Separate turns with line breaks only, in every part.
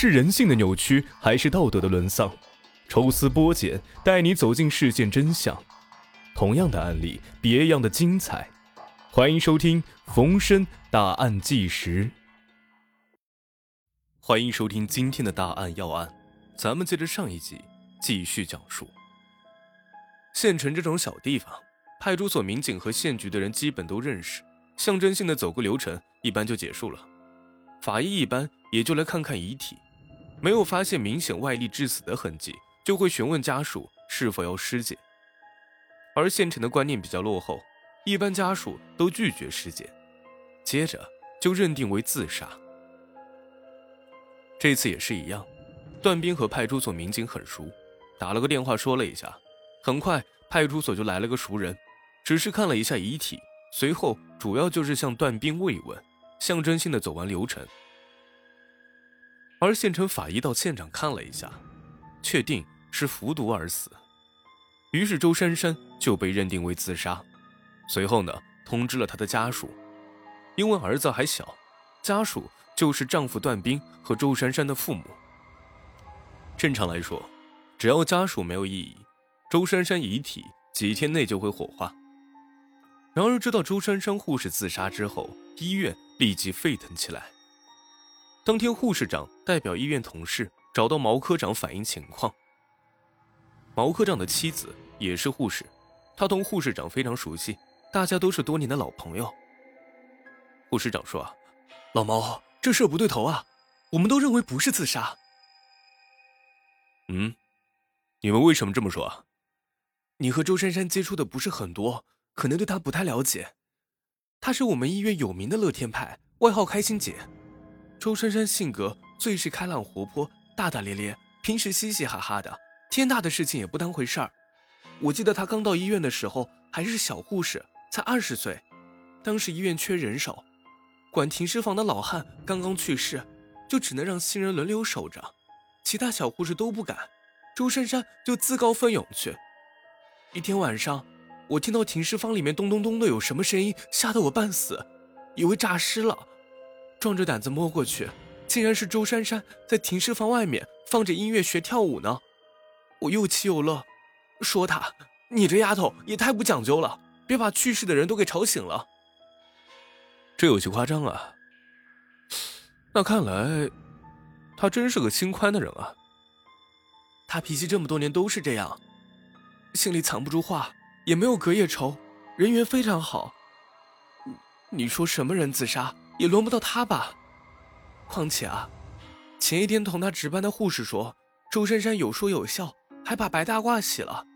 是人性的扭曲，还是道德的沦丧？抽丝剥茧，带你走进事件真相。同样的案例，别样的精彩。欢迎收听《逢申大案纪实》。欢迎收听今天的大案要案，咱们接着上一集继续讲述。县城这种小地方，派出所民警和县局的人基本都认识，象征性的走个流程，一般就结束了。法医一般也就来看看遗体，没有发现明显外力致死的痕迹。就会询问家属是否要尸检，而县城的观念比较落后，一般家属都拒绝尸检，接着就认定为自杀。这次也是一样，段斌和派出所民警很熟，打了个电话说了一下，很快派出所就来了个熟人，只是看了一下遗体，随后主要就是向段斌慰问，象征性的走完流程。而县城法医到现场看了一下，确定。是服毒而死，于是周珊珊就被认定为自杀。随后呢，通知了她的家属，因为儿子还小，家属就是丈夫段斌和周珊珊的父母。正常来说，只要家属没有异议，周珊珊遗体几天内就会火化。然而，知道周珊珊护士自杀之后，医院立即沸腾起来。当天，护士长代表医院同事找到毛科长反映情况。毛科长的妻子也是护士，他同护士长非常熟悉，大家都是多年的老朋友。护士长说：“老毛，这事不对头啊，我们都认为不是自杀。”嗯，你们为什么这么说？你和周珊珊接触的不是很多，可能对她不太了解。她是我们医院有名的乐天派，外号开心姐。周珊珊性格最是开朗活泼、大大咧咧，平时嘻嘻哈哈的。天大的事情也不当回事儿。我记得她刚到医院的时候还是小护士，才二十岁。当时医院缺人手，管停尸房的老汉刚刚去世，就只能让新人轮流守着，其他小护士都不敢。周珊珊就自告奋勇去。一天晚上，我听到停尸房里面咚咚咚的有什么声音，吓得我半死，以为诈尸了，壮着胆子摸过去，竟然是周珊珊在停尸房外面放着音乐学跳舞呢。我又气又乐，说他：“你这丫头也太不讲究了，别把去世的人都给吵醒了。”这有些夸张啊。那看来，他真是个心宽的人啊。他脾气这么多年都是这样，心里藏不住话，也没有隔夜仇，人缘非常好。你说什么人自杀也轮不到他吧？况且啊，前一天同他值班的护士说，周珊珊有说有笑。还把白大褂洗了，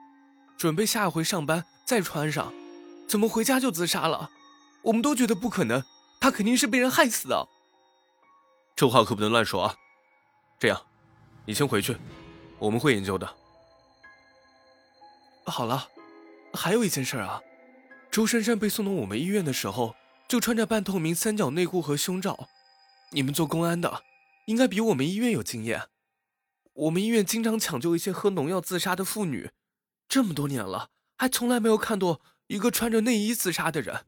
准备下回上班再穿上，怎么回家就自杀了？我们都觉得不可能，他肯定是被人害死的。这话可不能乱说啊！这样，你先回去，我们会研究的。好了，还有一件事啊，周珊珊被送到我们医院的时候，就穿着半透明三角内裤和胸罩。你们做公安的，应该比我们医院有经验。我们医院经常抢救一些喝农药自杀的妇女，这么多年了，还从来没有看到一个穿着内衣自杀的人。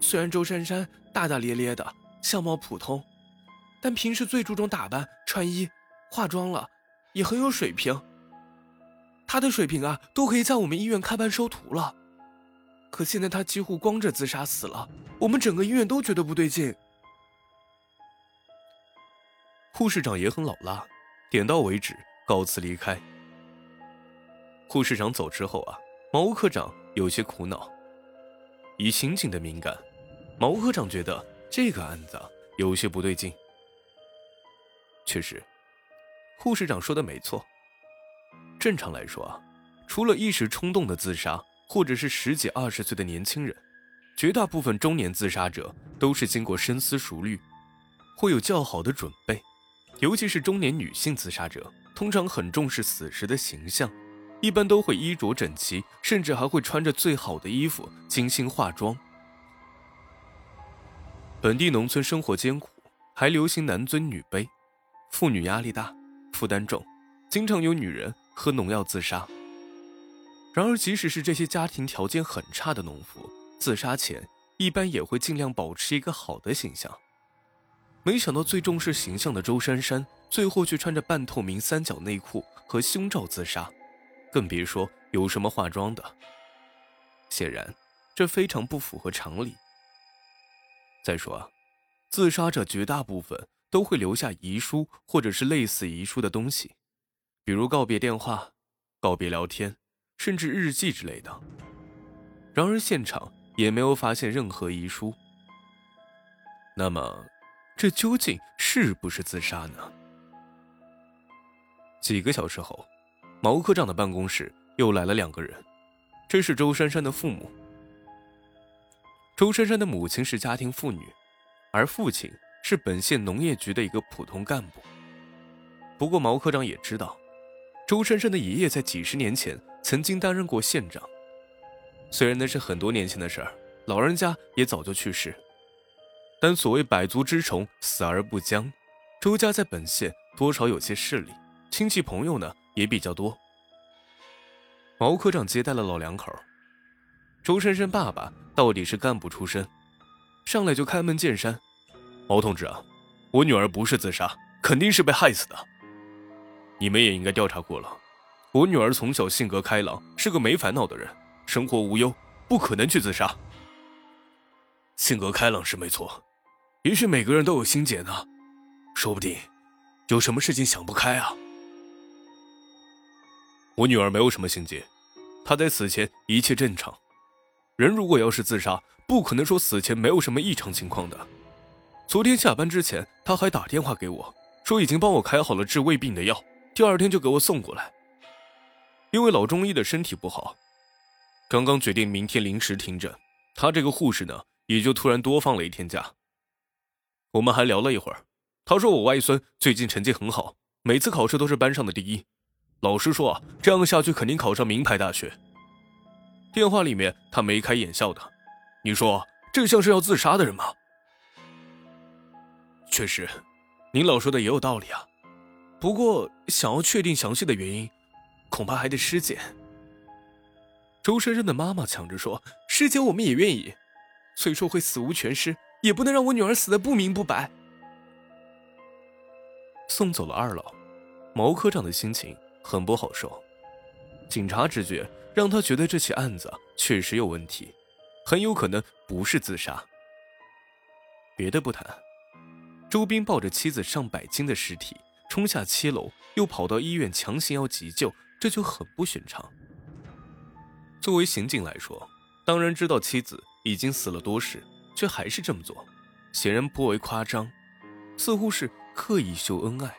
虽然周珊珊大大咧咧的，相貌普通，但平时最注重打扮、穿衣、化妆了，也很有水平。她的水平啊，都可以在我们医院开班收徒了。可现在他几乎光着自杀死了，我们整个医院都觉得不对劲。护士长也很老辣。点到为止，告辞离开。护士长走之后啊，毛科长有些苦恼。以刑警的敏感，毛科长觉得这个案子有些不对劲。确实，护士长说的没错。正常来说啊，除了一时冲动的自杀，或者是十几二十岁的年轻人，绝大部分中年自杀者都是经过深思熟虑，会有较好的准备。尤其是中年女性自杀者，通常很重视死时的形象，一般都会衣着整齐，甚至还会穿着最好的衣服，精心化妆。本地农村生活艰苦，还流行男尊女卑，妇女压力大，负担重，经常有女人喝农药自杀。然而，即使是这些家庭条件很差的农妇，自杀前一般也会尽量保持一个好的形象。没想到最重视形象的周珊珊，最后却穿着半透明三角内裤和胸罩自杀，更别说有什么化妆的。显然，这非常不符合常理。再说，自杀者绝大部分都会留下遗书或者是类似遗书的东西，比如告别电话、告别聊天，甚至日记之类的。然而现场也没有发现任何遗书。那么，这究竟是不是自杀呢？几个小时后，毛科长的办公室又来了两个人，这是周珊珊的父母。周珊珊的母亲是家庭妇女，而父亲是本县农业局的一个普通干部。不过毛科长也知道，周珊珊的爷爷在几十年前曾经担任过县长。虽然那是很多年前的事儿，老人家也早就去世。但所谓百足之虫，死而不僵，周家在本县多少有些势力。亲戚朋友呢也比较多。毛科长接待了老两口。周珊珊爸爸到底是干部出身，上来就开门见山：“毛同志啊，我女儿不是自杀，肯定是被害死的。你们也应该调查过了。我女儿从小性格开朗，是个没烦恼的人，生活无忧，不可能去自杀。性格开朗是没错，也许每个人都有心结呢，说不定有什么事情想不开啊。”我女儿没有什么心结，她在死前一切正常。人如果要是自杀，不可能说死前没有什么异常情况的。昨天下班之前，她还打电话给我，说已经帮我开好了治胃病的药，第二天就给我送过来。因为老中医的身体不好，刚刚决定明天临时停诊，他这个护士呢，也就突然多放了一天假。我们还聊了一会儿，他说我外孙最近成绩很好，每次考试都是班上的第一。老师说啊，这样下去肯定考上名牌大学。电话里面他眉开眼笑的，你说这像是要自杀的人吗？确实，您老说的也有道理啊。不过想要确定详细的原因，恐怕还得尸检。周珊珊的妈妈抢着说：“尸检我们也愿意，虽说会死无全尸，也不能让我女儿死的不明不白。”送走了二老，毛科长的心情。很不好受，警察直觉让他觉得这起案子确实有问题，很有可能不是自杀。别的不谈，周斌抱着妻子上百斤的尸体冲下七楼，又跑到医院强行要急救，这就很不寻常。作为刑警来说，当然知道妻子已经死了多时，却还是这么做，显然颇为夸张，似乎是刻意秀恩爱。